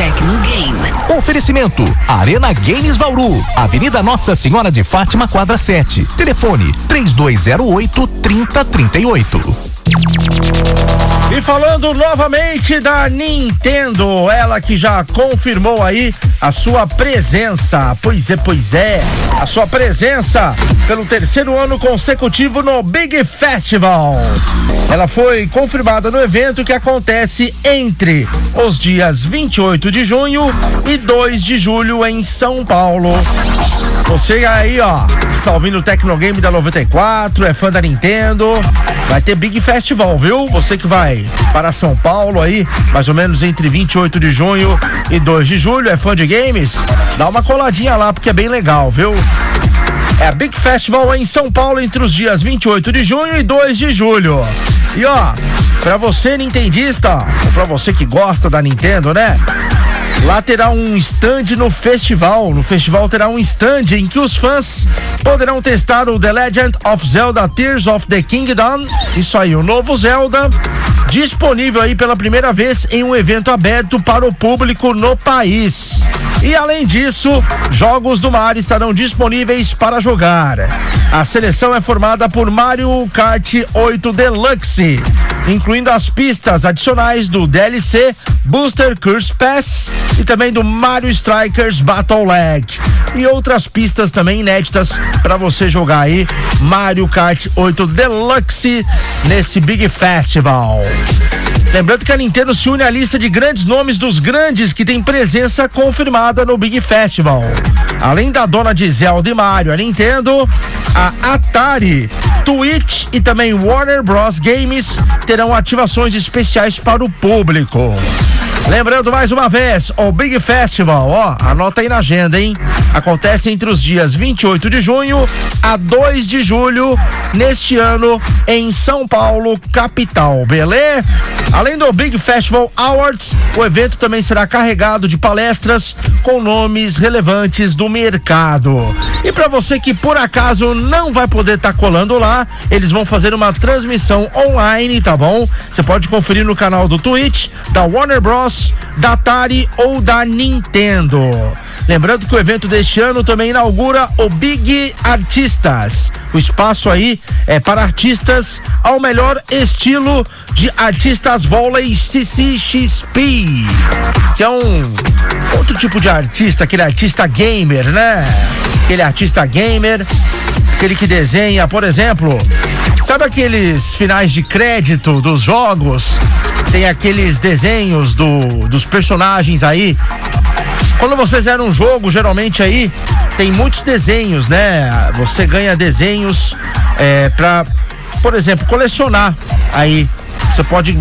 Tecnogame. Oferecimento Arena Games Bauru, Avenida Nossa Senhora de Fátima, quadra 7. Telefone 3208 3038. E falando novamente da Nintendo, ela que já confirmou aí a sua presença. Pois é, pois é, a sua presença pelo terceiro ano consecutivo no Big Festival. Ela foi confirmada no evento que acontece entre os dias 28 de junho e 2 de julho em São Paulo. Você aí, ó, está ouvindo o Tecnogame da 94, é fã da Nintendo, vai ter Big Festival, viu? Você que vai para São Paulo aí, mais ou menos entre 28 de junho e 2 de julho, é fã de games? Dá uma coladinha lá porque é bem legal, viu? É a Big Festival em São Paulo entre os dias 28 de junho e 2 de julho. E ó, pra você nintendista, ou pra você que gosta da Nintendo, né? Lá terá um stand no festival. No festival terá um stand em que os fãs poderão testar o The Legend of Zelda Tears of the Kingdom. Isso aí, o novo Zelda. Disponível aí pela primeira vez em um evento aberto para o público no país. E além disso, jogos do Mario estarão disponíveis para jogar. A seleção é formada por Mario Kart 8 Deluxe, incluindo as pistas adicionais do DLC Booster Curse Pass e também do Mario Strikers Battle Leg e outras pistas também inéditas para você jogar aí Mario Kart 8 Deluxe nesse Big Festival. Lembrando que a Nintendo se une à lista de grandes nomes dos grandes que tem presença confirmada no Big Festival. Além da dona de Zelda e Mario, a Nintendo, a Atari, Twitch e também Warner Bros. Games terão ativações especiais para o público. Lembrando mais uma vez, o Big Festival, ó, anota aí na agenda, hein? Acontece entre os dias 28 de junho a 2 de julho neste ano em São Paulo, capital, beleza? Além do Big Festival Awards, o evento também será carregado de palestras com nomes relevantes do mercado. E para você que por acaso não vai poder estar tá colando lá, eles vão fazer uma transmissão online, tá bom? Você pode conferir no canal do Twitch da Warner Bros, da Atari ou da Nintendo. Lembrando que o evento deste ano também inaugura o Big Artistas. O espaço aí é para artistas ao melhor estilo de artistas vôlei CCXP, que é um outro tipo de artista, aquele artista gamer, né? Aquele artista gamer, aquele que desenha, por exemplo, sabe aqueles finais de crédito dos jogos? Tem aqueles desenhos do, dos personagens aí quando você zera um jogo, geralmente aí tem muitos desenhos, né? Você ganha desenhos é, para, por exemplo, colecionar aí. Você pode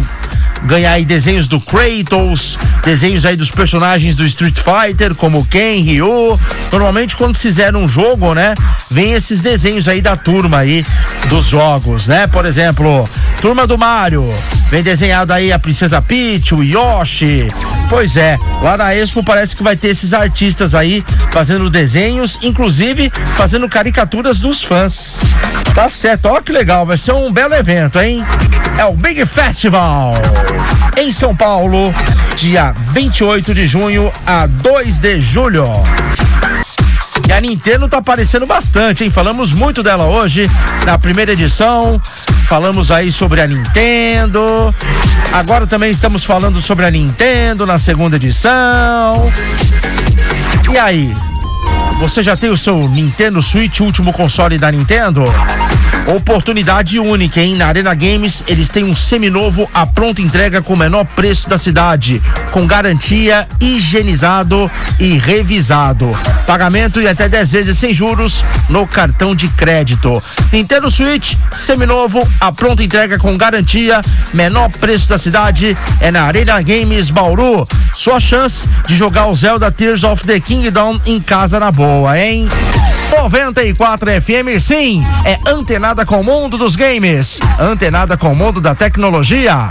ganhar aí desenhos do Kratos, desenhos aí dos personagens do Street Fighter, como Ken, Ryu. Normalmente quando se zera um jogo, né, vem esses desenhos aí da turma aí dos jogos, né? Por exemplo, turma do Mario, vem desenhado aí a Princesa Peach, o Yoshi. Pois é, lá na Expo parece que vai ter esses artistas aí fazendo desenhos, inclusive fazendo caricaturas dos fãs. Tá certo, ó que legal, vai ser um belo evento, hein? É o Big Festival em São Paulo, dia 28 de junho a 2 de julho. E a Nintendo tá aparecendo bastante, hein? Falamos muito dela hoje na primeira edição. Falamos aí sobre a Nintendo. Agora também estamos falando sobre a Nintendo na segunda edição. E aí? Você já tem o seu Nintendo Switch, último console da Nintendo? Oportunidade única, hein? Na Arena Games, eles têm um seminovo à pronta entrega com o menor preço da cidade, com garantia, higienizado e revisado. Pagamento e até 10 vezes sem juros no cartão de crédito. Nintendo Switch, seminovo, à pronta entrega com garantia, menor preço da cidade, é na Arena Games Bauru. Sua chance de jogar o Zelda Tears of the Kingdom em casa na boa, hein? 94 FM, sim, é antenada com o mundo dos games, antenada com o mundo da tecnologia.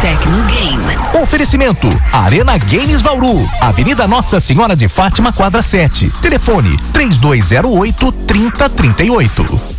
Tecnogame. Oferecimento Arena Games Bauru, Avenida Nossa Senhora de Fátima, quadra 7. Telefone 3208 3038.